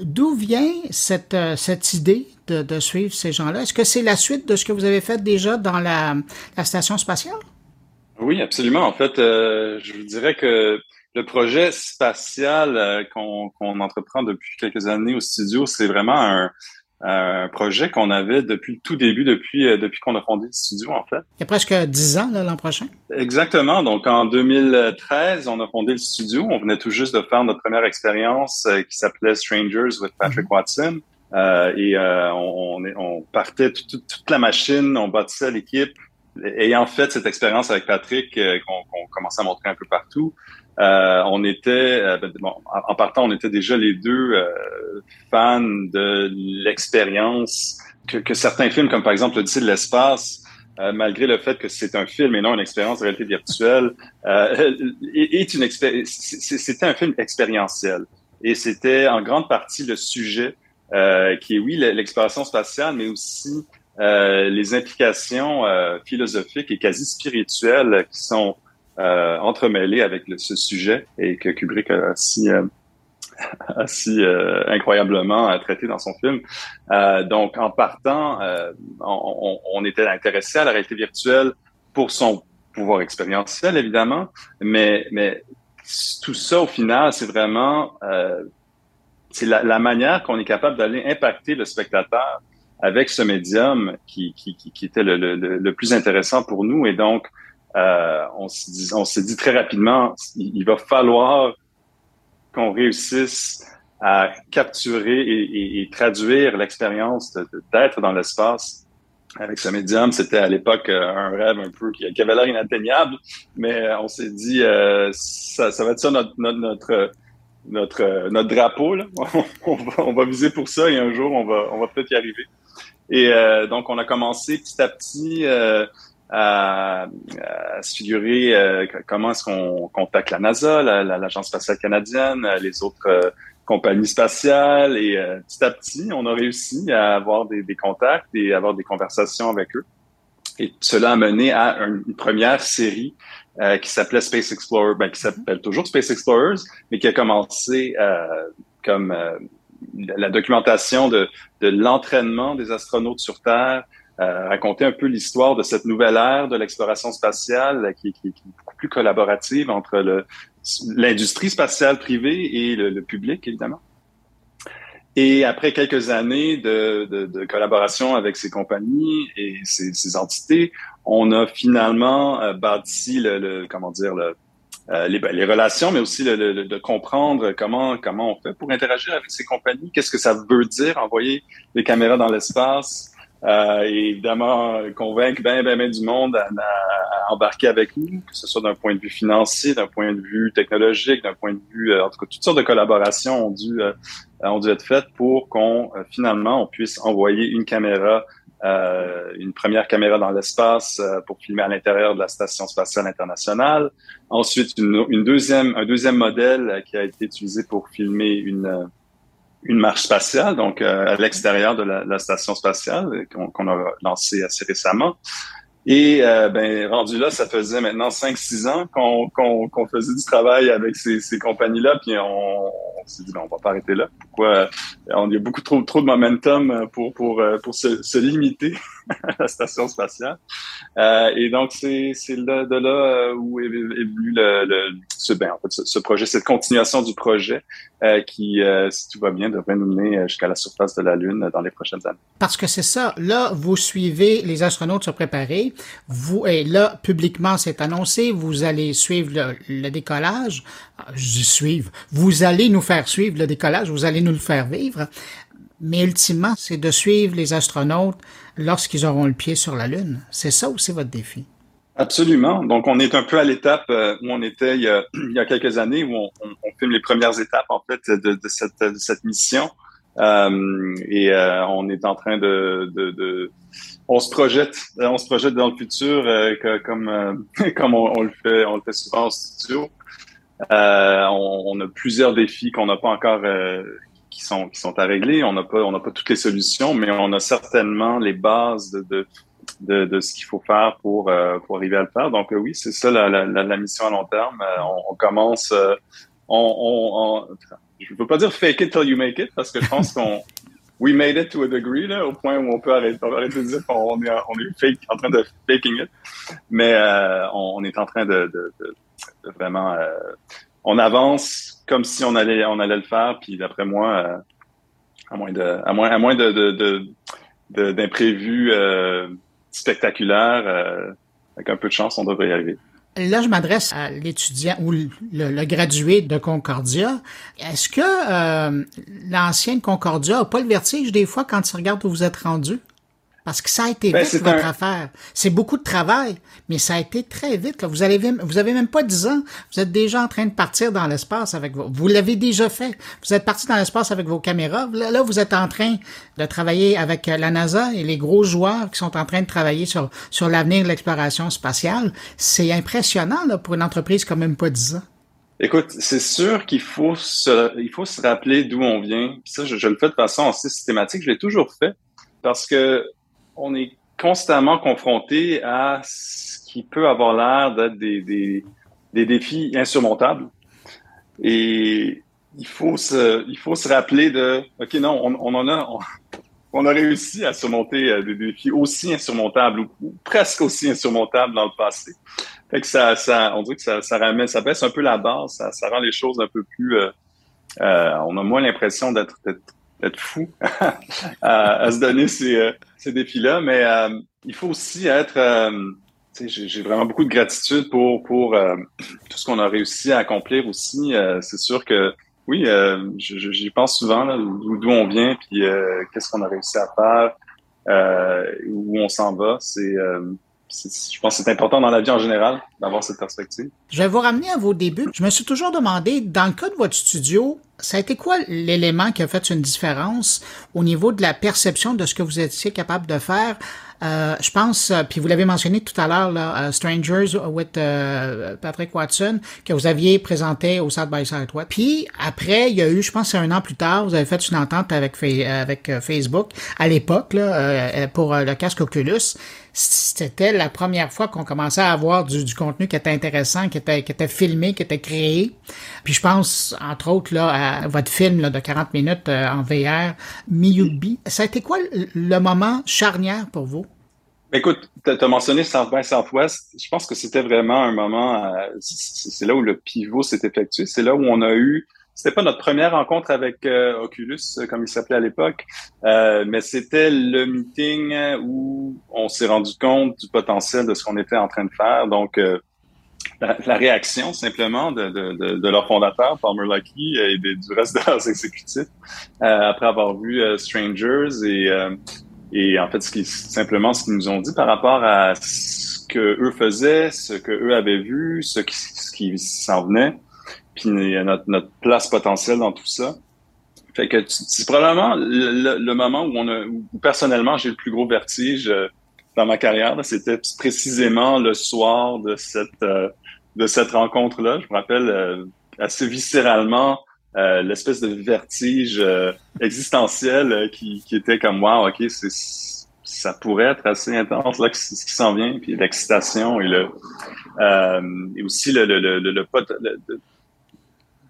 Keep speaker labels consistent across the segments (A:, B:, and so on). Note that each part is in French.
A: D'où vient cette, cette idée de, suivre ces gens-là? Est-ce que c'est la suite de ce que vous avez fait déjà dans la, la station spatiale?
B: Oui, absolument. En fait, je vous dirais que le projet spatial qu'on entreprend depuis quelques années au studio, c'est vraiment un, un projet qu'on avait depuis le tout début, depuis euh, depuis qu'on a fondé le studio en fait.
A: Il y a presque dix ans l'an prochain.
B: Exactement. Donc en 2013, on a fondé le studio. On venait tout juste de faire notre première expérience euh, qui s'appelait Strangers with Patrick mm-hmm. Watson. Euh, et euh, on, on, partait toute, toute la machine, on bâtissait l'équipe. Ayant fait cette expérience avec Patrick, qu'on commençait à montrer un peu partout, euh, on était, euh, ben, bon, en, partant, on était déjà les deux euh, fans de l'expérience que, que, certains films, comme par exemple L'Odyssée de l'espace, malgré le fait que c'est un film et non une expérience de réalité virtuelle, est une c'était un film expérientiel. Et c'était en grande partie le sujet qui est, oui, l'exploration spatiale, mais aussi les implications philosophiques et quasi spirituelles qui sont euh, entremêlé avec ce sujet et que Kubrick a si, euh, euh, incroyablement traité dans son film. donc, en partant, on, était intéressé à la réalité virtuelle pour son pouvoir expérientiel, évidemment, mais, tout ça, au final, c'est vraiment c'est la, manière qu'on est capable d'aller impacter le spectateur avec ce médium qui, était le, le, plus intéressant pour nous. Et donc, euh, on s'est dit, très rapidement, il, va falloir qu'on réussisse à capturer et, traduire l'expérience d'être dans l'espace avec ce médium. C'était à l'époque euh, un rêve un peu qui, avait l'air inatteignable, mais euh, on s'est dit, ça, va être ça notre, notre, notre, notre, drapeau. Là. on, va, viser pour ça et un jour, on va, on va peut-être y arriver. Et donc, on a commencé petit à petit à, se figurer euh, comment est-ce qu'on contacte la NASA, l'Agence spatiale canadienne, euh, les autres euh, compagnies spatiales. Et petit à petit, on a réussi à avoir des, des, contacts et avoir des conversations avec eux. Et cela a mené à une première série qui s'appelait Space Explorer, ben, qui s'appelle toujours Space Explorers, mais qui a commencé comme la documentation de, de l'entraînement des astronautes sur Terre, euh, raconter un peu l'histoire de cette nouvelle ère de l'exploration spatiale qui, est beaucoup plus collaborative entre l'industrie spatiale privée et le, public, évidemment. Et après quelques années de, collaboration avec ces compagnies et ces, entités, on a finalement euh, bâti le, comment dire euh, les, ben, les, relations, mais aussi de comprendre comment comment on fait pour interagir avec ces compagnies. Qu'est-ce que ça veut dire envoyer des caméras dans l'espace? Euh, et évidemment convaincre ben, ben, ben du monde à, embarquer avec nous, que ce soit d'un point de vue financier, d'un point de vue technologique, d'un point de vue, euh, en tout cas, toutes sortes de collaborations ont dû, euh, ont dû être faites pour qu'on finalement on puisse envoyer une caméra, une première caméra dans l'espace pour filmer à l'intérieur de la station spatiale internationale. Ensuite, une, une deuxième, un deuxième modèle qui a été utilisé pour filmer une une marche spatiale, donc euh, à l'extérieur de la, la, station spatiale qu'on a lancée assez récemment. Et euh, ben rendu là, ça faisait maintenant 5-6 ans qu'on qu'on faisait du travail avec ces, ces compagnies-là, puis on, on s'est dit ben, on va pas arrêter là. Pourquoi On y a beaucoup trop trop de momentum pour pour pour se, se limiter la station spatiale. Euh, et donc c'est de, de là où est, venu le, le ce ben en fait ce, projet, cette continuation du projet euh, qui, euh, si tout va bien, devrait nous mener jusqu'à la surface de la Lune dans les prochaines années.
A: Parce que c'est ça. Là, vous suivez les astronautes se préparer vous, et là, publiquement, c'est annoncé, vous allez suivre le, décollage. Je suivre. Vous allez nous faire suivre le décollage, vous allez nous le faire vivre. Mais ultimement, c'est de suivre les astronautes lorsqu'ils auront le pied sur la Lune. C'est ça ou c'est votre défi?
B: Absolument. Donc, on est un peu à l'étape euh, où on était il y a, quelques années, où on, filme les premières étapes, en fait, de, cette, mission. Euh, et euh, on est en train de, on se projette, on se projette dans le futur comme comme on, le fait, souvent en studio. On, a plusieurs défis qu'on n'a pas encore qui sont qui sont à régler. On n'a pas on n'a pas toutes les solutions, mais on a certainement les bases de, de de, ce qu'il faut faire pour, pour arriver à le faire. Donc oui, c'est ça la, la, mission à long terme. on, on, commence, on, je veux pas dire fake it till you make it parce que je pense qu'on we made it to a degree là, au point où on peut arrêter, de dire qu'on est, on est fake, en train de faking it, mais euh, on, est en train de, vraiment, euh, on avance comme si on allait, on allait le faire, puis d'après moi, euh, à moins de, à moins, à moins de, d'imprévus euh, spectaculaires, avec un peu de chance, on devrait y arriver.
A: Là, je m'adresse à l'étudiant ou le, gradué de Concordia. Est-ce que euh, l'ancienne Concordia n'a pas le vertige des fois quand il regarde où vous êtes rendu? Parce que ça a été ben, vite, votre affaire. C'est beaucoup de travail, mais ça a été très vite. Vous avez, vous avez même pas 10 ans. Vous êtes déjà en train de partir dans l'espace avec vos, vous l'avez déjà fait. Vous êtes parti dans l'espace avec vos caméras. Là, vous êtes en train de travailler avec euh, la NASA et les gros joueurs qui sont en train de travailler sur, sur l'avenir de l'exploration spatiale. C'est impressionnant, là, pour une entreprise comme même pas 10 ans.
B: Écoute, c'est sûr qu'il faut se, il faut se rappeler d'où on vient. ça, je, je, le fais de façon assez systématique. Je l'ai toujours fait parce que on est constamment confronté à ce qui peut avoir l'air d'être des, des, des, défis insurmontables. Et il faut se, il faut se rappeler de, OK, non, on, on en a, on, a réussi à surmonter euh, des défis aussi insurmontables ou, presque aussi insurmontables dans le passé. Fait que ça, ça, on dirait que ça, ça ramène, ça baisse un peu la base, ça, ça rend les choses un peu plus, euh, euh, on a moins l'impression d'être être fou à, se donner ces, euh, ces défis-là, mais euh, il faut aussi être. Euh, j'ai vraiment beaucoup de gratitude pour pour tout ce qu'on a réussi à accomplir aussi. c'est sûr que oui, j'y pense souvent d'où on vient, puis qu'est-ce qu'on a réussi à faire, où on s'en va. C'est je pense que c'est important dans la vie en général d'avoir cette perspective.
A: Je vais vous ramener à vos débuts. Je me suis toujours demandé, dans le cas de votre studio, ça a été quoi l'élément qui a fait une différence au niveau de la perception de ce que vous étiez capable de faire? Euh, je pense, euh, puis vous l'avez mentionné tout à l'heure, là, uh, Strangers with Patrick Watson, que vous aviez présenté au South by Southwest. Puis après, il y a eu, je pense, un an plus tard, vous avez fait une entente avec, euh, Facebook à l'époque pour le casque Oculus c'était la première fois qu'on commençait à avoir du, contenu qui était intéressant, qui était, filmé, qui était créé. Puis je pense, entre autres, là, à votre film de 40 minutes euh, en VR, Miyubi. Ça a été quoi le moment charnière pour vous?
B: Écoute, tu as mentionné South by Southwest. Je pense que c'était vraiment un moment, euh, c'est là où le pivot s'est effectué. C'est là où on a eu c'était pas notre première rencontre avec euh, Oculus, comme il s'appelait à l'époque, euh, mais c'était le meeting où on s'est rendu compte du potentiel de ce qu'on était en train de faire. Donc, euh, la, réaction simplement de, de, de, leur fondateur, Palmer Lucky, et du reste de leurs exécutifs, après avoir vu Strangers et, et en fait, ce qui, simplement ce qu'ils nous ont dit par rapport à ce que eux faisaient, ce que eux avaient vu, ce qui, ce qui s'en venait notre, place potentielle dans tout ça. Fait que c'est probablement le, moment où on a, où personnellement j'ai le plus gros vertige euh, dans ma carrière. C'était précisément le soir de cette euh, de cette rencontre-là. Je me rappelle euh, assez viscéralement l'espèce de vertige existentiel qui, était comme wow, ok, c'est ça pourrait être assez intense là ce qui s'en vient puis l'excitation et le et aussi le, le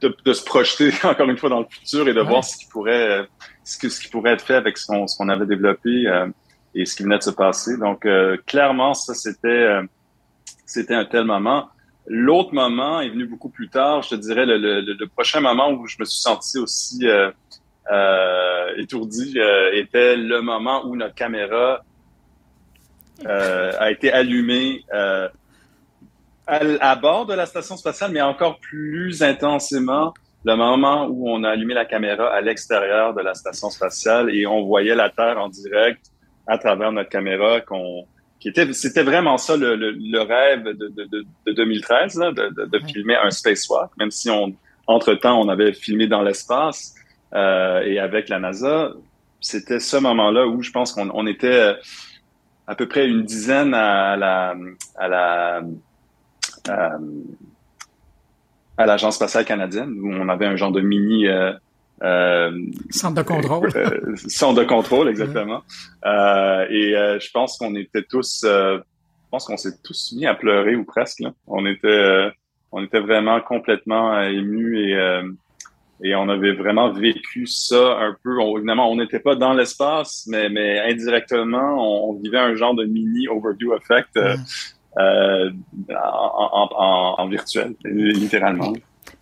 B: de, de, se projeter encore une fois dans le futur et de voir ce qui pourrait ce, que, ce qui pourrait être fait avec ce qu'on avait développé euh, et ce qui venait de se passer. Donc euh, clairement ça c'était euh, c'était un tel moment. L'autre moment est venu beaucoup plus tard. Je te dirais le, le, le, prochain moment où je me suis senti aussi étourdi était le moment où notre caméra a été allumée à, bord de la station spatiale, mais encore plus intensément le moment où on a allumé la caméra à l'extérieur de la station spatiale et on voyait la Terre en direct à travers notre caméra qu'on qui était c'était vraiment ça le, le, rêve de, de, de 2013 là, de, de, filmer un spacewalk même si on entre temps on avait filmé dans l'espace euh, et avec la NASA. C'était ce moment là où je pense qu'on on était à peu près une dizaine à la à la euh, à l'Agence spatiale canadienne, où on avait un genre de mini... Euh,
A: euh, centre de contrôle.
B: centre de contrôle, exactement. et je pense qu'on était tous... je pense qu'on s'est tous mis à pleurer, ou presque. On était on était vraiment complètement émus et Et on avait vraiment vécu ça un peu. évidemment, on n'était pas dans l'espace, mais, mais indirectement, on, vivait un genre de mini overview effect euh, euh, en, en, en, virtuel, littéralement.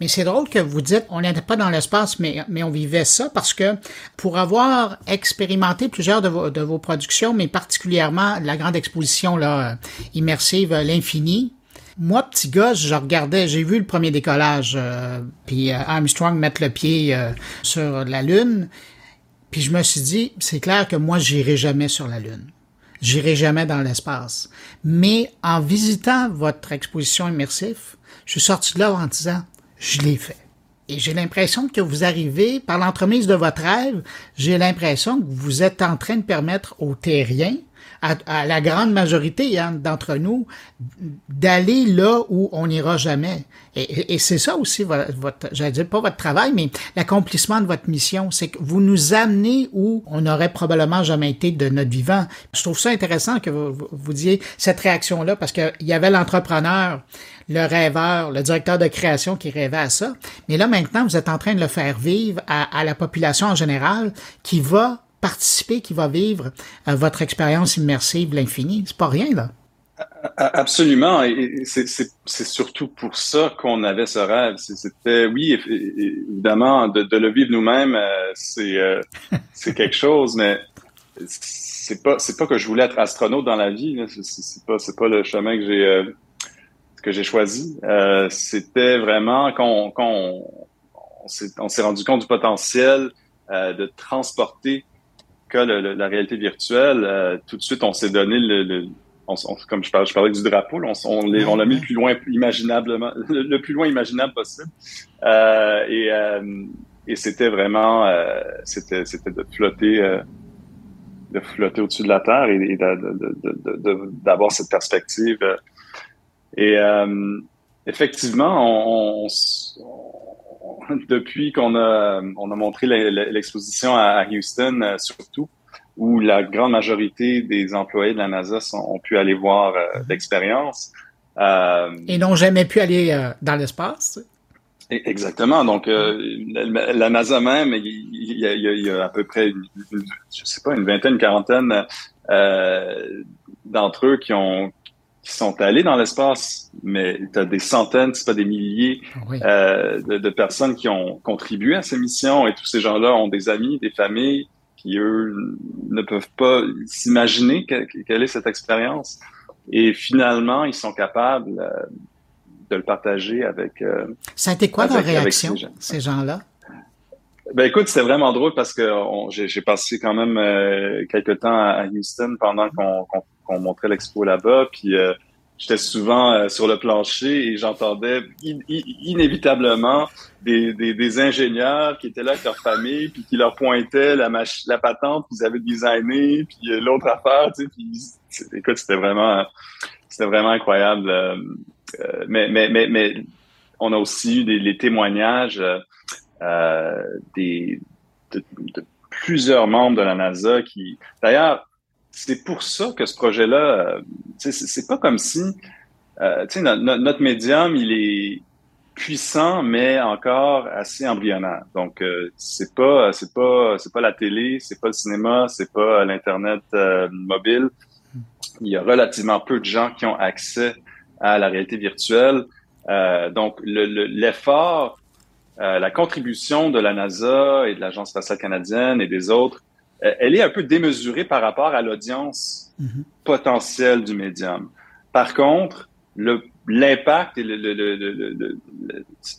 A: Mais c'est drôle que vous dites on n'était pas dans l'espace, mais, mais on vivait ça parce que pour avoir expérimenté plusieurs de vos, de vos productions, mais particulièrement la grande exposition là, immersive L'Infini, moi, petit gars, je regardais, j'ai vu le premier décollage, euh, puis euh, Armstrong mettre le pied euh, sur la Lune, puis je me suis dit, c'est clair que moi, j'irai jamais sur la Lune. J'irai jamais dans l'espace. Mais en visitant votre exposition immersive, je suis sorti de là en disant, je l'ai fait. Et j'ai l'impression que vous arrivez, par l'entremise de votre rêve, j'ai l'impression que vous êtes en train de permettre aux terriens à, la grande majorité hein, d'entre nous d'aller là où on n'ira jamais. Et, et c'est ça aussi votre, votre j'allais dire pas votre travail, mais l'accomplissement de votre mission, c'est que vous nous amenez où on n'aurait probablement jamais été de notre vivant. Je trouve ça intéressant que vous, vous, vous disiez cette réaction-là parce qu'il y avait l'entrepreneur, le rêveur, le directeur de création qui rêvait à ça. Mais là, maintenant, vous êtes en train de le faire vivre à, à la population en général qui va participer, qui va vivre à votre expérience immersive l'infini. C'est pas rien, là.
B: Absolument. Et c'est surtout pour ça qu'on avait ce rêve. C'était, oui, évidemment, de, le vivre nous-mêmes, euh, euh, c'est quelque chose, mais c'est pas c'est pas que je voulais être astronaute dans la vie. C'est pas c'est pas le chemin que j'ai euh, que j'ai choisi. C'était vraiment quand on, on s'est rendu compte du potentiel de transporter la réalité virtuelle, euh, tout de suite, on s'est donné le, comme je parlais, du drapeau, on, on l'a mis le plus loin le, plus loin imaginable possible. Euh, et, euh, et c'était vraiment, c'était, de flotter, de flotter au-dessus de la terre et, d'avoir cette perspective. Et effectivement, on, depuis qu'on a, on a montré l'exposition à Houston, euh, surtout, où la grande majorité des employés de la NASA ont pu aller voir euh, mhm. l'expérience.
A: Euh, Et n'ont jamais pu aller dans l'espace.
B: E, exactement. Donc, la, NASA même, il y, a, à peu près, une, je sais pas, une vingtaine, une quarantaine d'entre eux qui ont, qui sont allés dans l'espace, mais tu as des centaines, c'est pas des milliers euh, de, de, personnes qui ont contribué à ces missions et tous ces gens-là ont des amis, des familles qui, eux, ne peuvent pas s'imaginer quelle est cette expérience. Et finalement, ils sont capables euh, de le partager avec... Euh,
A: Ça a été quoi leur réaction, ces gens-là?
B: Ben écoute, c'était vraiment drôle parce que j'ai passé quand même euh, quelques temps à, Houston pendant qu'on montrait l'expo là-bas, puis euh, j'étais souvent euh, sur le plancher et j'entendais inévitablement des, des, des, ingénieurs qui étaient là avec leur famille, puis qui leur pointaient la, la patente qu'ils avaient designée, puis l'autre affaire, tu sais, puis écoute, c'était vraiment, c'était vraiment incroyable. mais, mais, mais, mais on a aussi eu des, les témoignages euh, des, de, plusieurs membres de la NASA qui, d'ailleurs, c'est pour ça que ce projet-là, euh, c'est pas comme si, euh, notre médium, il est puissant, mais encore assez embryonnaire. Donc, euh, c'est pas, c'est pas, c'est pas la télé, c'est pas le cinéma, c'est pas l'internet euh, mobile. Il y a relativement peu de gens qui ont accès à la réalité virtuelle. donc, l'effort euh, la contribution de la NASA et de l'Agence spatiale canadienne et des autres, euh, elle est un peu démesurée par rapport à l'audience mm-hmm. potentielle du médium. Par contre, l'impact et le, le, le,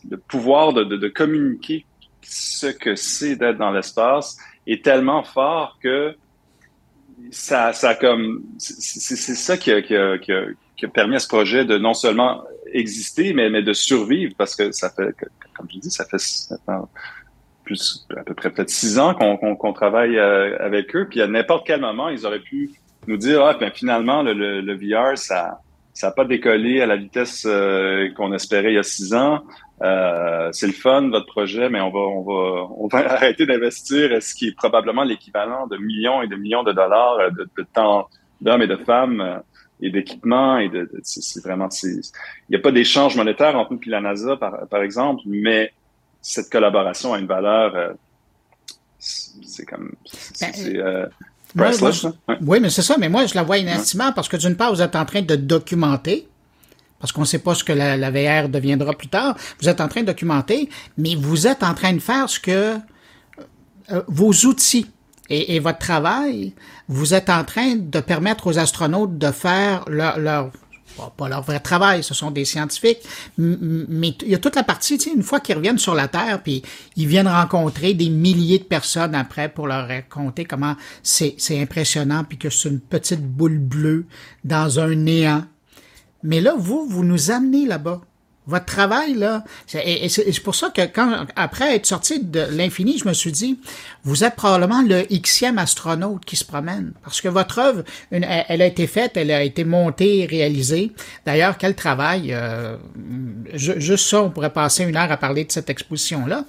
B: le pouvoir de, de, de, communiquer ce que c'est d'être dans l'espace est tellement fort que ça, ça comme c'est ça qui a, qui, a, qui, a, qui a permis à ce projet de non seulement exister, mais, mais de survivre parce que ça fait comme je dis, ça fait plus à peu près peut-être six ans qu'on travaille euh, avec eux. Puis à n'importe quel moment, ils auraient pu nous dire ah ben finalement le, VR ça ça n'a pas décollé à la vitesse euh, qu'on espérait il y a six ans. Euh, c'est le fun votre projet, mais on va on va on va arrêter d'investir ce qui est probablement l'équivalent de millions et de millions de dollars de temps d'hommes et de femmes et d'équipements et de, c'est vraiment il n'y a pas d'échange monétaire entre nous et la NASA par, par exemple mais cette collaboration a une valeur, c'est comme, c'est, ben,
A: oui, mais c'est ça, mais moi, je la vois inestimable parce que d'une part, vous êtes en train de documenter, parce qu'on ne sait pas ce que la, VR deviendra plus tard. Vous êtes en train de documenter, mais vous êtes en train de faire ce que euh, vos outils et, votre travail, vous êtes en train de permettre aux astronautes de faire leur, leur pas leur vrai travail, ce sont des scientifiques, mais il y a toute la partie, une fois qu'ils reviennent sur la Terre, puis ils viennent rencontrer des milliers de personnes après pour leur raconter comment c'est impressionnant, puis que c'est une petite boule bleue dans un néant. Mais là, vous, vous nous amenez là-bas. Votre travail, là, et, c'est pour ça que quand, après être sorti de l'infini, je me suis dit, vous êtes probablement le xème astronaute qui se promène. Parce que votre œuvre, elle, a été faite, elle a été montée, réalisée. D'ailleurs, quel travail. Euh, juste ça, on pourrait passer une heure à parler de cette exposition-là.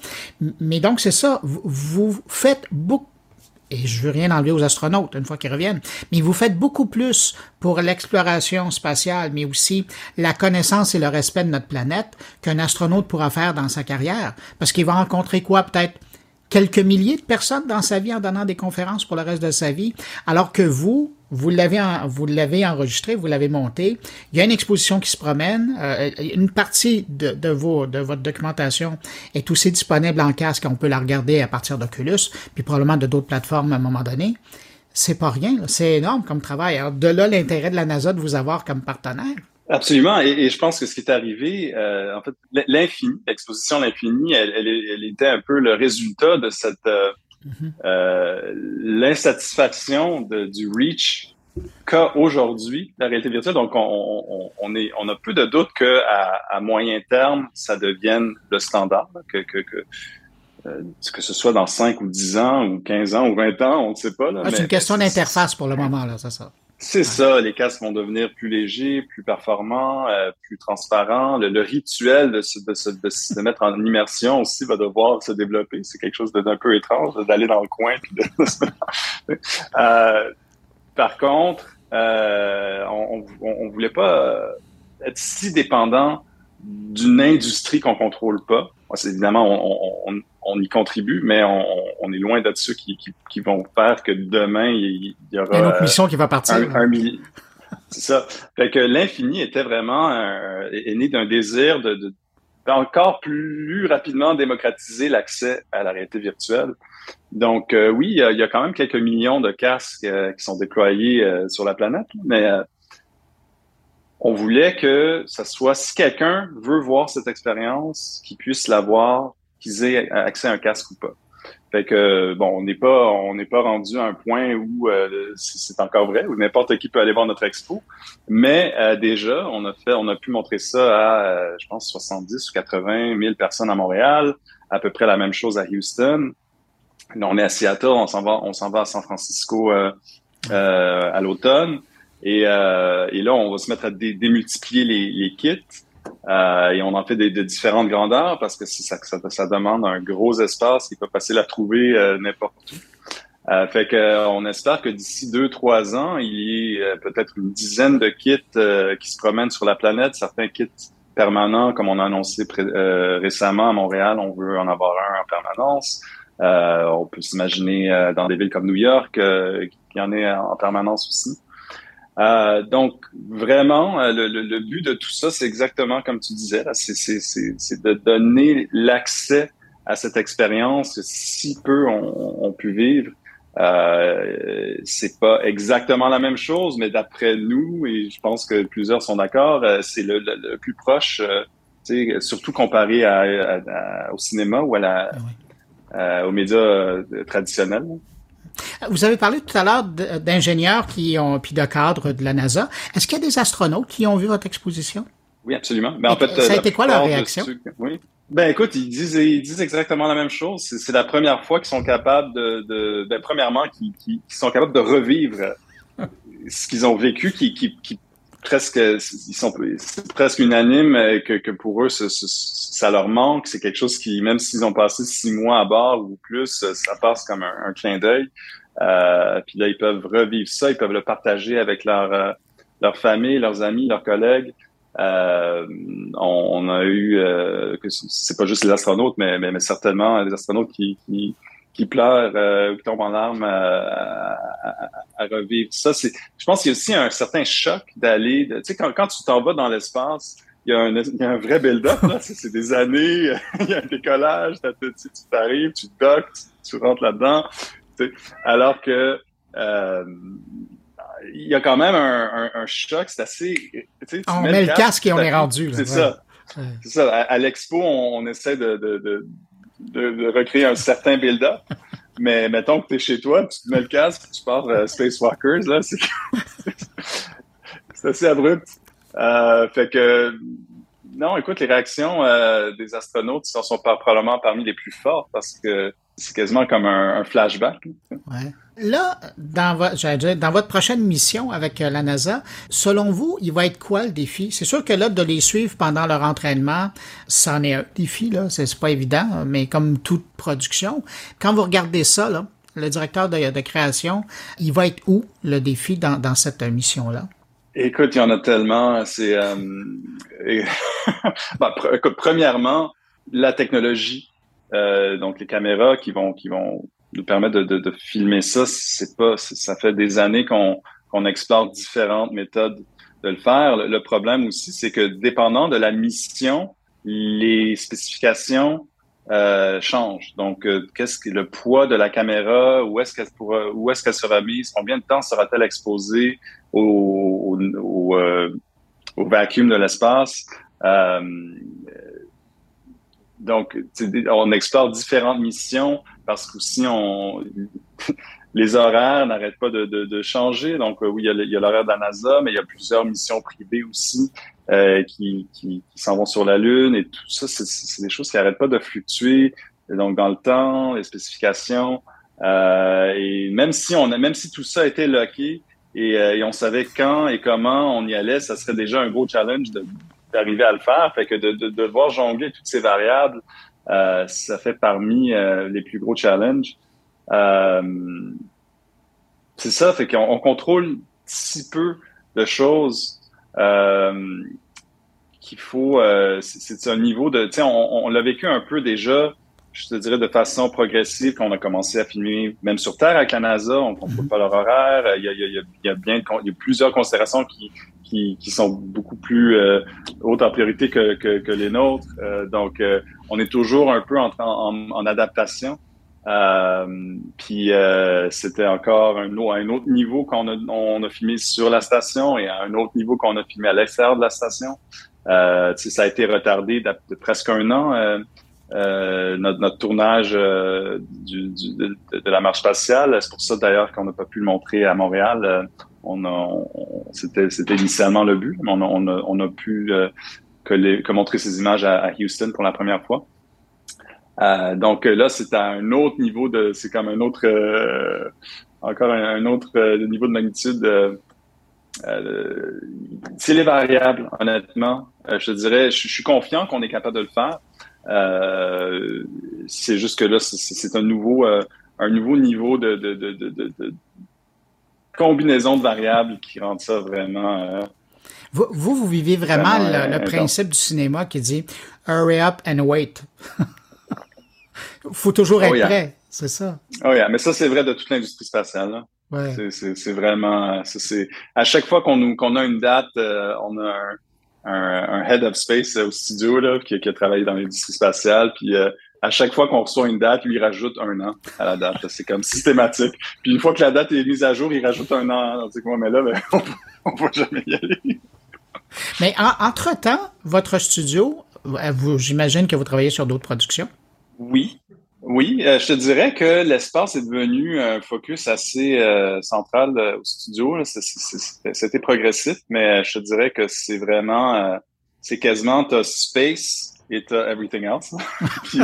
A: Mais donc, c'est ça, vous faites beaucoup et je veux rien enlever aux astronautes une fois qu'ils reviennent, mais vous faites beaucoup plus pour l'exploration spatiale, mais aussi la connaissance et le respect de notre planète qu'un astronaute pourra faire dans sa carrière, parce qu'il va rencontrer quoi? Peut-être quelques milliers de personnes dans sa vie en donnant des conférences pour le reste de sa vie, alors que vous, vous l'avez vous l'avez enregistré, vous l'avez monté. Il y a une exposition qui se promène. Euh, une partie de, de, vos, de votre documentation est aussi disponible en casque. On peut la regarder à partir d'Oculus, puis probablement de d'autres plateformes à un moment donné. C'est pas rien, c'est énorme comme travail. Alors, de là l'intérêt de la NASA de vous avoir comme partenaire.
B: Absolument, et, je pense que ce qui est arrivé, euh, en fait, l'infini, l'exposition l'infini, elle, elle, était un peu le résultat de cette euh, euh, l'insatisfaction du reach qu'a aujourd'hui la réalité virtuelle. Donc, on, on, est, on a peu de doute que à, moyen terme, ça devienne le standard, que, que, que que ce soit dans 5 ou 10 ans ou 15 ans ou 20 ans, on ne sait pas.
A: Ah, c'est une question d'interface pour le moment, là, c'est ça.
B: C'est ça, les casques vont devenir plus légers, plus performants, euh, plus transparents. Le, rituel de se, de, se, de se, mettre en immersion aussi va devoir se développer. C'est quelque chose d'un peu étrange d'aller dans le coin. Puis de... euh, par contre, euh, on, on, voulait pas être si dépendant d'une industrie qu'on contrôle pas. Évidemment, on, on, on y contribue, mais on, est loin de ceux qui, qui, vont faire que demain, il, y aura...
A: Une autre mission qui va partir.
B: Un, C'est ça. Fait que l'infini était vraiment est né d'un désir de, encore plus rapidement démocratiser l'accès à la réalité virtuelle. Donc euh, oui, il y, a, quand même quelques millions de casques euh, qui sont déployés euh, sur la planète, mais on voulait que ça soit si quelqu'un veut voir cette expérience, qu'il puisse la voir qu'ils aient accès à un casque ou pas. Fait que bon, on n'est pas on n'est pas rendu à un point où euh, c'est encore vrai où n'importe qui peut aller voir notre expo, mais euh, déjà on a fait on a pu montrer ça à euh, je pense 70 ou 80 000 personnes à Montréal, à peu près la même chose à Houston. on est à Seattle, on s'en va on s'en va à San Francisco à l'automne et, et là on va se mettre à démultiplier les, les kits. Euh, et on en fait des, de différentes grandeurs parce que ça, ça, ça, demande un gros espace qui peut pas facile à trouver euh, n'importe où. Euh, fait que on espère que d'ici deux trois ans, il y ait peut-être une dizaine de kits qui se promènent sur la planète. Certains kits permanents, comme on a annoncé récemment à Montréal, on veut en avoir un en permanence. on peut s'imaginer dans des villes comme New York qu'il y en ait en permanence aussi. Euh, donc, vraiment, euh, le, le, but de tout ça, c'est exactement comme tu disais, c'est de donner l'accès à cette expérience que si peu on, pu vivre. Euh, c'est pas exactement la même chose, mais d'après nous, et je pense que plusieurs sont d'accord, euh, c'est le, le, plus proche, surtout comparé à, au cinéma ou à la, ah aux médias traditionnels.
A: Vous avez parlé tout à l'heure d'ingénieurs qui ont, puis de cadres de la NASA. Est-ce qu'il y a des astronautes qui ont vu votre exposition?
B: Oui, absolument. Ben, en fait,
A: ça a été quoi leur réaction?
B: oui. Ben écoute, ils disent, ils disent exactement la même chose. C'est la première fois qu'ils sont capables de, de ben, premièrement, qu'ils sont capables de revivre ce qu'ils ont vécu, qui, qui, qui presque, ils sont presque unanime que, que pour eux, ça leur manque. C'est quelque chose qui, même s'ils ont passé six mois à bord ou plus, ça passe comme un, clin d'œil. Euh, puis là, ils peuvent revivre ça, ils peuvent le partager avec leur, euh, leur famille, leurs amis, leurs collègues. Euh, on, a eu, euh, c'est pas juste les astronautes, mais, mais, certainement des astronautes qui, qui, qui pleurent euh, ou qui tombent en larmes à, à, revivre ça. C'est, je pense qu'il y a aussi un certain choc d'aller, tu sais, quand, quand tu t'en vas dans l'espace, il y, a un, il y a un vrai build-up, c'est, des années, il y a un décollage, tu, tu t'arrives, tu docks, tu, tu rentres là-dedans, alors que euh, il y a quand même un, un, choc, c'est assez.
A: Tu on met le casque, et on est rendu.
B: C'est ça. C'est ça. À, l'expo, on, essaie de, de, de, de, recréer un certain build-up. Mais mettons que tu es chez toi, tu te mets le casque, tu pars euh, Spacewalkers, là, c'est assez abrupt. Euh, fait que non, écoute, les réactions euh, des astronautes sont, sont probablement parmi les plus fortes parce que c'est quasiment comme un, flashback.
A: Là, dans, votre, dans votre prochaine mission avec euh, la NASA, selon vous, il va être quoi le défi? C'est sûr que là, de les suivre pendant leur entraînement, c'en est un défi, là. C'est pas évident, mais comme toute production. Quand vous regardez ça, là, le directeur de, création, il va être où le défi dans, cette mission-là?
B: Écoute, il y en a tellement. C'est euh, bah, premièrement, la technologie euh, donc les caméras qui vont nous permettre de, de, de filmer ça, c'est pas ça fait des années qu'on qu'on explore différentes méthodes de le faire. Le, problème aussi, c'est que dépendant de la mission, les spécifications euh, changent. Donc, euh, qu'est-ce que le poids de la caméra, où est-ce qu'elle pourra, où est-ce qu'elle sera mise, combien de temps sera-t-elle exposée au, au, au, euh, au vacuum de l'espace euh, donc, on explore différentes missions parce que les horaires n'arrêtent pas de, changer. Donc, euh, oui, il y a l'horaire de la NASA, mais il y a plusieurs missions privées aussi euh, qui, s'en vont sur la Lune et tout ça, c'est des choses qui n'arrêtent pas de fluctuer. donc, dans le temps, les spécifications. Euh, et même si on a, même si tout ça était locké et, on savait quand et comment on y allait, ça serait déjà un gros challenge d'arriver à le faire. Fait que de, de devoir jongler toutes ces variables, euh, ça fait parmi euh, les plus gros challenges. Euh, c'est ça, fait qu'on on contrôle si peu de choses qu'il faut. c'est un niveau de, tu on, on l'a vécu un peu déjà je te dirais de façon progressive qu'on a commencé à filmer même sur Terre avec la NASA, on ne contrôle pas leur horaire, il y a, il y a, il y a bien il y a plusieurs considérations qui, qui, sont beaucoup plus euh, hautes en priorité que, les nôtres. Euh, donc, euh, on est toujours un peu en, adaptation. Puis c'était encore un, un, autre niveau qu'on a, on a filmé sur la station et un autre niveau qu'on a filmé à l'extérieur de la station. Ça a été retardé de, presque un an. Notre, tournage de, la marche spatiale. C'est pour ça d'ailleurs qu'on n'a pas pu le montrer à Montréal. On c'était, initialement le but, mais on a, pu que montrer ces images à, Houston pour la première fois. donc là, c'est à un autre niveau de, c'est comme un autre, encore un, autre niveau de magnitude. c'est les variables, honnêtement. je te dirais, je suis confiant qu'on est capable de le faire. Euh, c'est juste que là, c'est un nouveau, euh, un nouveau niveau de, combinaison de variables qui rend ça vraiment. Euh,
A: vous, vous, vivez vraiment, le, principe du cinéma qui dit hurry up and wait. faut toujours oh, être prêt, c'est ça.
B: Oh yeah, mais ça c'est vrai de toute l'industrie spatiale. Ouais. C'est vraiment, c'est à chaque fois qu'on qu'on a une date, on a un, un, head of space au studio là, qui, a travaillé dans l'industrie spatiale. Puis euh, à chaque fois qu'on reçoit une date, lui il rajoute un an à la date. C'est comme systématique. Puis une fois que la date est mise à jour, il rajoute un an. On dit quoi, mais là, ben, on, ne va jamais y aller.
A: Mais entre-temps, votre studio, j'imagine que vous travaillez sur d'autres productions?
B: Oui, oui, euh, je te dirais que l'espace est devenu un focus assez euh, central euh, au studio. C'était progressif, mais je te dirais que c'est vraiment, c'est quasiment t'as space et t'as everything else. Puis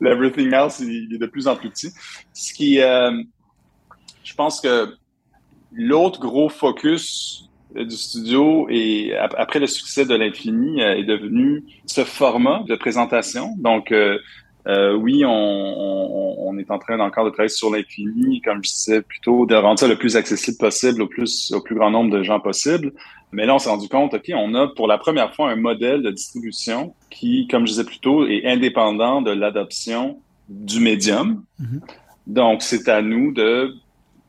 B: l'everything else, il, est de plus en plus petit. Ce qui, je pense que l'autre gros focus du studio et après le succès de l'infini est devenu ce format de présentation. Donc Euh, oui, on, on, on, est en train encore de travailler sur l'infini, comme je disais plutôt, de rendre ça le plus accessible possible au plus au plus grand nombre de gens possible. Mais là, on s'est rendu compte, OK, on a pour la première fois un modèle de distribution qui, comme je disais plus tôt, est indépendant de l'adoption du médium. Mm-hmm. Donc, c'est à nous de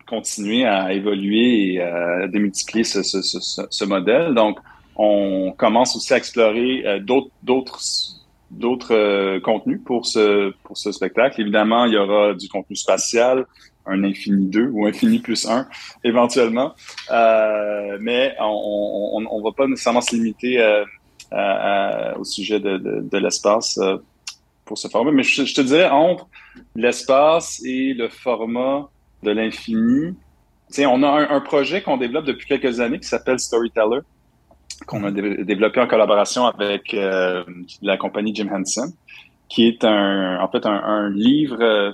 B: continuer à évoluer et à démultiplier ce, ce, ce, ce modèle. Donc, on commence aussi à explorer euh, d'autres d'autres euh, contenus pour ce pour ce spectacle. Évidemment, il y aura du contenu spatial, un infini 2 ou infini plus 1 éventuellement, euh, mais on, on, va pas nécessairement se limiter euh, au sujet de, de, de l'espace pour ce format. Mais je, je te dirais entre l'espace et le format de l'infini, on a un, un projet qu'on développe depuis quelques années qui s'appelle Storyteller qu'on a développé en collaboration avec euh, la compagnie Jim Henson, qui est un, en fait un, livre euh,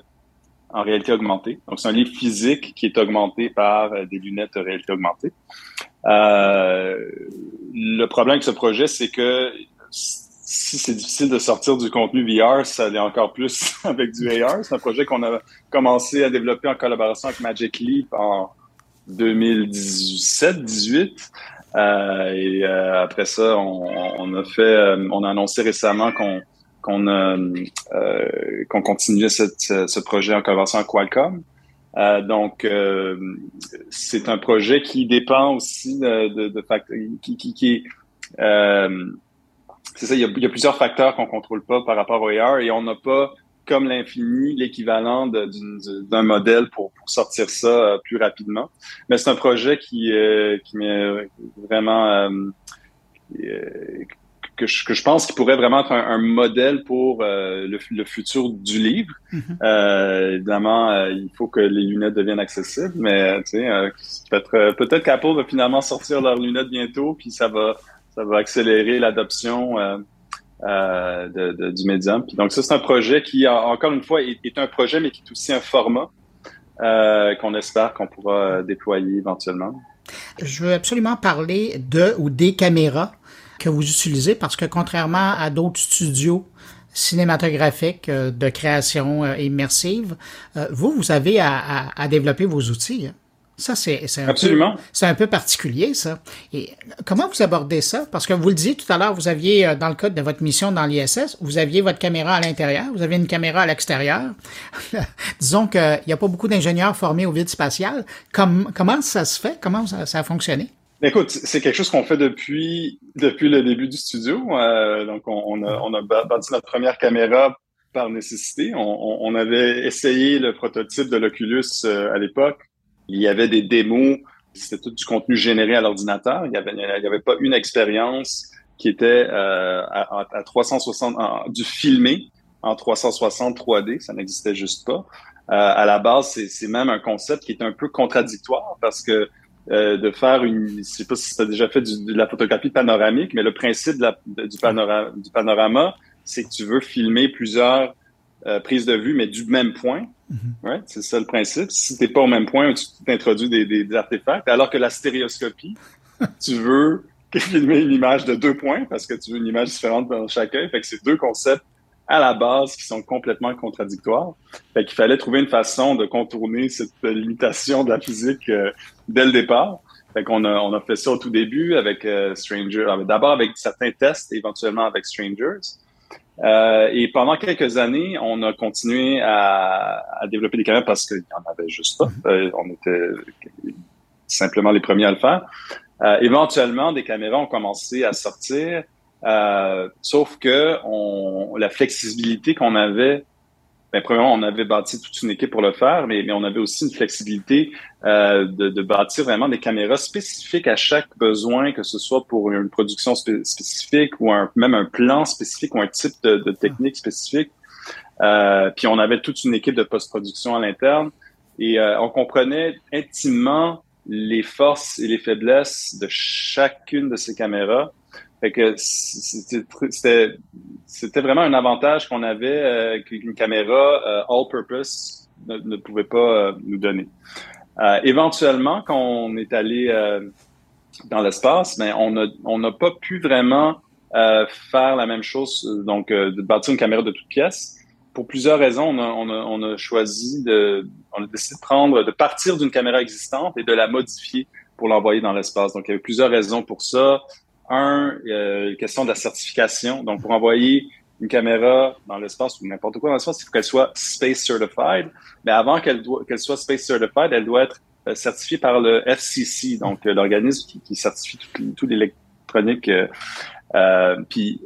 B: en réalité augmentée. Donc, c'est un livre physique qui est augmenté par euh, des lunettes de réalité augmentée. le problème avec ce projet, c'est que si c'est difficile de sortir du contenu VR, ça l'est encore plus avec du AR. C'est un projet qu'on a commencé à développer en collaboration avec Magic Leap en 2017-18. Euh, et euh, après ça, on, on, a fait, euh, on a annoncé récemment qu'on qu'on qu'on continuait cette, ce projet en collaboration avec Qualcomm. Euh, donc, euh, c'est un projet qui dépend aussi de, de, de facteurs, qui, qui, qui euh, c'est ça, il y, a, il y, a, plusieurs facteurs qu'on contrôle pas par rapport au AR et on n'a pas comme l'infini, l'équivalent d'un modèle pour, pour, sortir ça euh, plus rapidement. Mais c'est un projet qui, euh, qui m'est vraiment euh, que, je, que je pense qu'il pourrait vraiment être un, modèle pour le, le, futur du livre. Mm-hmm. évidemment, il faut que les lunettes deviennent accessibles, mais tu sais, peut-être peut-être qu'Apple va finalement sortir leurs lunettes bientôt, puis ça va ça va accélérer l'adoption euh, du médium. Donc ça, c'est un projet qui, encore une fois, est, un projet, mais qui est aussi un format euh, qu'on espère qu'on pourra déployer éventuellement.
A: Je veux absolument parler de ou des caméras que vous utilisez parce que contrairement à d'autres studios cinématographiques euh, de création immersive, vous, vous avez à développer vos outils. Hein. Ça, c'est un,
B: Absolument.
A: C'est un peu particulier, ça. Et comment vous abordez ça? Parce que vous le disiez tout à l'heure, vous aviez, euh, dans le cadre de votre mission dans l'ISS, vous aviez votre caméra à l'intérieur, vous avez une caméra à l'extérieur. Disons qu'il n'y a pas beaucoup d'ingénieurs formés au vide spatial. comment ça se fait? Comment ça, a fonctionné?
B: Écoute, c'est quelque chose qu'on fait depuis depuis le début du studio. Euh, donc, on, a, on a bâti notre première caméra par nécessité. On, on avait essayé le prototype de l'Oculus euh, à l'époque il y avait des démos, c'était tout du contenu généré à l'ordinateur. Il n'y avait, il y avait pas une expérience qui était euh, à, à, 360, du filmé en 360 3D, ça n'existait juste pas. Euh, à la base, c'est même un concept qui est un peu contradictoire parce que euh, de faire une, je sais pas si tu as déjà fait de la photographie panoramique, mais le principe de la, du, panorama, du panorama, c'est que tu veux filmer plusieurs euh, prises de vue, mais du même point. Mm C'est ça le principe. Si tu n'es pas au même point, tu t'introduis des, des, artefacts, alors que la stéréoscopie, tu veux filmer une image de deux points parce que tu veux une image différente dans chacun. Fait que c'est deux concepts à la base qui sont complètement contradictoires. Fait qu'il fallait trouver une façon de contourner cette limitation de la physique euh, dès le départ. Fait qu'on a, on a fait ça au tout début avec euh, Stranger, d'abord avec certains tests, éventuellement avec Strangers. Euh, et pendant quelques années, on a continué à, à développer des caméras parce qu'il n'y en avait juste pas. Mm-hmm. Euh, on était simplement les premiers à le faire. Euh, éventuellement, des caméras ont commencé à sortir, sauf que on, la flexibilité qu'on avait ben, premièrement, on avait bâti toute une équipe pour le faire, mais, on avait aussi une flexibilité euh, de, bâtir vraiment des caméras spécifiques à chaque besoin, que ce soit pour une production spécifique ou même un plan spécifique ou un type de, de technique spécifique. Euh, puis on avait toute une équipe de post-production à l'interne et euh, on comprenait intimement les forces et les faiblesses de chacune de ces caméras fait que c'était vraiment un avantage qu'on avait euh, qu'une caméra euh, all-purpose ne, pouvait pas euh, nous donner. Euh, éventuellement, quand on est allé dans l'espace, mais on a on n'a pas pu vraiment faire la même chose, donc de bâtir une caméra de toute pièce. pour plusieurs raisons, on a, on a, on a choisi de, on a décidé de prendre, de partir d'une caméra existante et de la modifier pour l'envoyer dans l'espace. Donc, il y avait plusieurs raisons pour ça. Un, euh, question de la certification. Donc, pour envoyer une caméra dans l'espace ou n'importe quoi dans l'espace, il faut qu'elle soit space certified. Mais avant qu'elle soit space certified, elle doit être euh, certifiée par le FCC, donc euh, l'organisme qui, certifie tout, l'électronique. Puis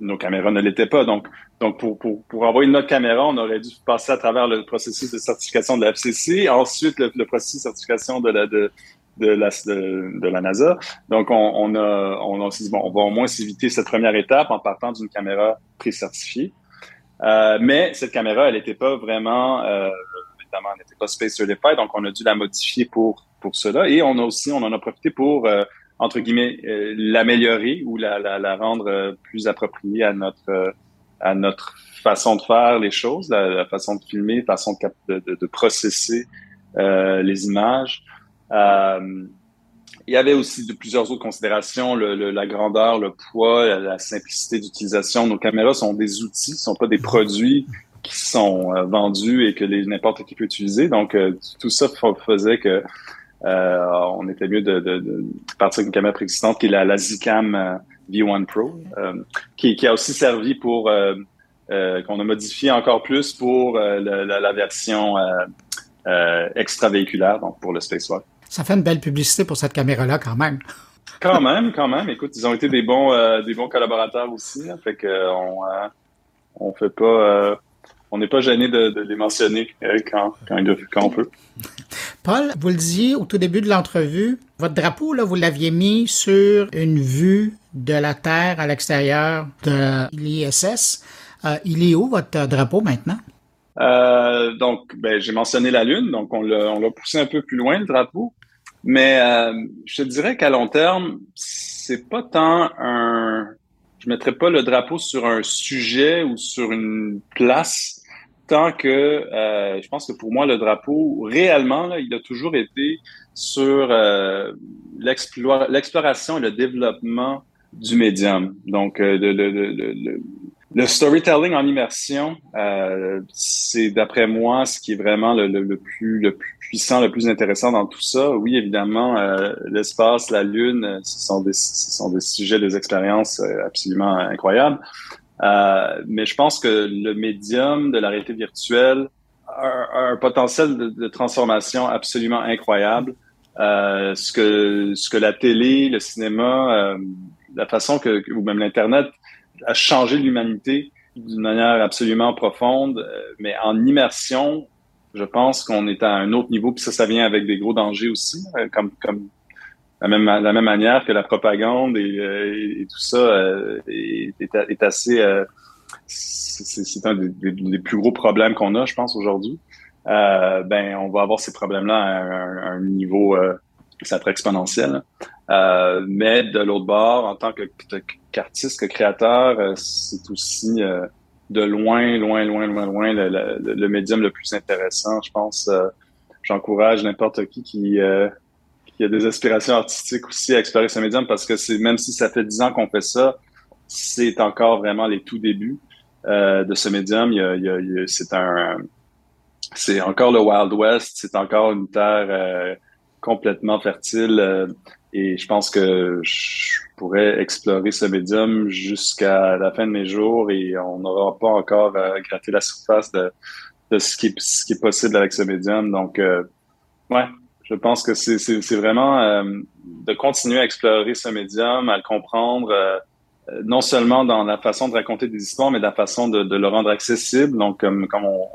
B: nos caméras ne l'étaient pas. Donc, donc pour, pour, pour envoyer notre caméra, on aurait dû passer à travers le processus de certification de la FCC, ensuite le, le processus de certification de la de, de la, de, la NASA. Donc, on, on a, on, s'est dit, bon, on va au moins s'éviter cette première étape en partant d'une caméra pré-certifiée. Euh, mais cette caméra, elle n'était pas vraiment, euh, évidemment, elle n'était pas Space Certified, donc on a dû la modifier pour, pour cela. Et on a aussi, on en a profité pour, euh, entre guillemets, euh, l'améliorer ou la, la, la, rendre euh, plus appropriée à notre, à notre façon de faire les choses, la, façon de filmer, façon de, de, de processer les images. Euh, il y avait aussi de plusieurs autres considérations, le, la grandeur, le poids, la, simplicité d'utilisation. Nos caméras sont des outils, sont pas des produits qui sont euh, vendus et que n'importe qui peut utiliser. Donc, euh, tout ça faisait que euh, on était mieux de, de, de partir d'une caméra préexistante qui est la, la Zcam V1 Pro, qui, qui, a aussi servi pour qu'on a modifié encore plus pour la, la, version extravéhiculaire, donc pour le spacewalk.
A: Ça fait une belle publicité pour cette caméra-là quand même.
B: Quand même, quand même. Écoute, ils ont été des bons, euh, des bons collaborateurs aussi. Hein, fait que on, euh, on fait pas, euh, on n'est pas gêné de, les mentionner quand, quand, quand, on peut.
A: Paul, vous le disiez au tout début de l'entrevue, votre drapeau, là, vous l'aviez mis sur une vue de la Terre à l'extérieur de l'ISS. il est où votre drapeau maintenant?
B: Euh, donc, ben, j'ai mentionné la Lune, donc on l'a poussé un peu plus loin, le drapeau. Mais euh, je dirais qu'à long terme, c'est pas tant un. Je mettrais pas le drapeau sur un sujet ou sur une place, tant que euh, je pense que pour moi le drapeau réellement là, il a toujours été sur euh, l'exploration et le développement du médium. Donc de, de, de, le storytelling en immersion, euh, c'est d'après moi ce qui est vraiment le, plus le plus puissant, le plus intéressant dans tout ça. Oui, évidemment, euh, l'espace, la lune, ce sont des sujets, des expériences euh, absolument incroyables. Euh, mais je pense que le médium de la réalité virtuelle a, un potentiel de, de, transformation absolument incroyable. Euh, ce que ce que la télé, le cinéma, la façon que ou même l'internet à changer l'humanité d'une manière absolument profonde, euh, mais en immersion, je pense qu'on est à un autre niveau, puis ça, ça vient avec des gros dangers aussi, euh, comme comme la même la même manière que la propagande et, euh, tout ça est, est, assez c'est un des, plus gros problèmes qu'on a, je pense aujourd'hui. ben, on va avoir ces problèmes-là à, un, niveau ça très exponentiel. Mais de l'autre bord, en tant que qu'artiste, que créateur, euh, c'est aussi euh, de loin, loin, loin, loin, loin le, médium le plus intéressant. Je pense, euh, j'encourage n'importe qui qui, qui a des aspirations artistiques aussi à explorer ce médium parce que c'est même si ça fait dix ans qu'on fait ça, c'est encore vraiment les tout débuts de ce médium. Il y a, il y a, c'est un, c'est encore le Wild West, c'est encore une terre complètement fertile et je pense que je pourrais explorer ce médium jusqu'à la fin de mes jours et on n'aura pas encore euh, gratté la surface de, ce, qui est, possible avec ce médium. Donc, euh, ouais, je pense que c'est vraiment euh, de continuer à explorer ce médium, à le comprendre, euh, non seulement dans la façon de raconter des histoires, mais la façon de, le rendre accessible. Donc, comme,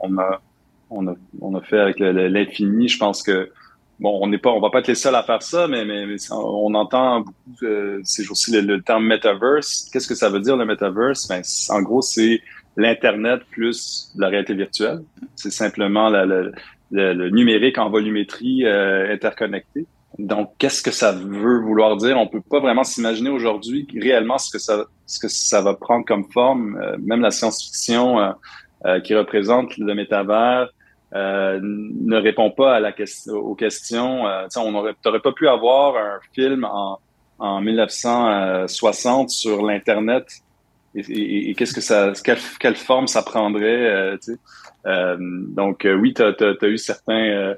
B: on, a, on, a, on a fait avec l'infini, je pense que bon, on n'est pas, on va pas être les seuls à faire ça, mais, mais, on entend beaucoup euh, ces jours-ci le, terme metaverse. Qu'est-ce que ça veut dire le metaverse? Ben, en gros, c'est l'internet plus la réalité virtuelle. C'est simplement le, numérique en volumétrie euh, interconnecté. Donc, qu'est-ce que ça veut vouloir dire? On peut pas vraiment s'imaginer aujourd'hui réellement ce que ça, ce que ça va prendre comme forme. Euh, même la science-fiction euh, qui représente le métavers euh, ne répond pas à la question, aux questions. Euh, on n'aurait pas pu avoir un film en, en 1960 sur l'Internet et, qu'est-ce que ça, quelle, forme ça prendrait. tu sais. donc oui, tu as, eu certains,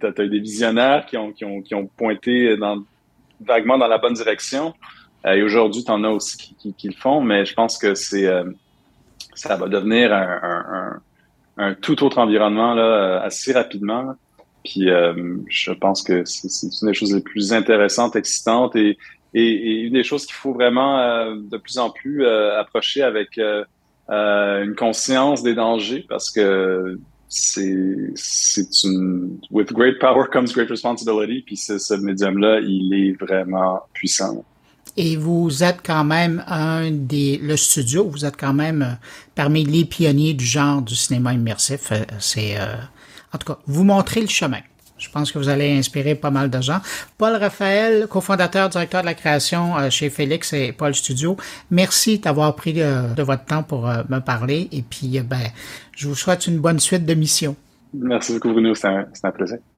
B: tu as, eu des visionnaires qui ont, qui ont, qui ont pointé dans, vaguement dans la bonne direction. et aujourd'hui, tu en as aussi qui, qui, le font, mais je pense que c'est ça va devenir un, un, un, tout autre environnement là, assez rapidement. Puis euh, je pense que c'est une des choses les plus intéressantes, excitantes et, et, une des choses qu'il faut vraiment euh, de plus en plus euh, approcher avec une conscience des dangers parce que c'est c'est une with great power comes great responsibility puis ce, ce médium là il est vraiment puissant.
A: Et vous êtes quand même un des le studio, vous êtes quand même parmi les pionniers du genre du cinéma immersif. C'est en tout cas, vous montrez le chemin. Je pense que vous allez inspirer pas mal de gens. Paul Raphaël, cofondateur, directeur de la création euh, chez Félix et Paul Studio, merci d'avoir pris euh, de votre temps pour euh, me parler. Et puis, ben, je vous souhaite une bonne suite de mission.
B: Merci beaucoup, Bruno. C'est un, un plaisir.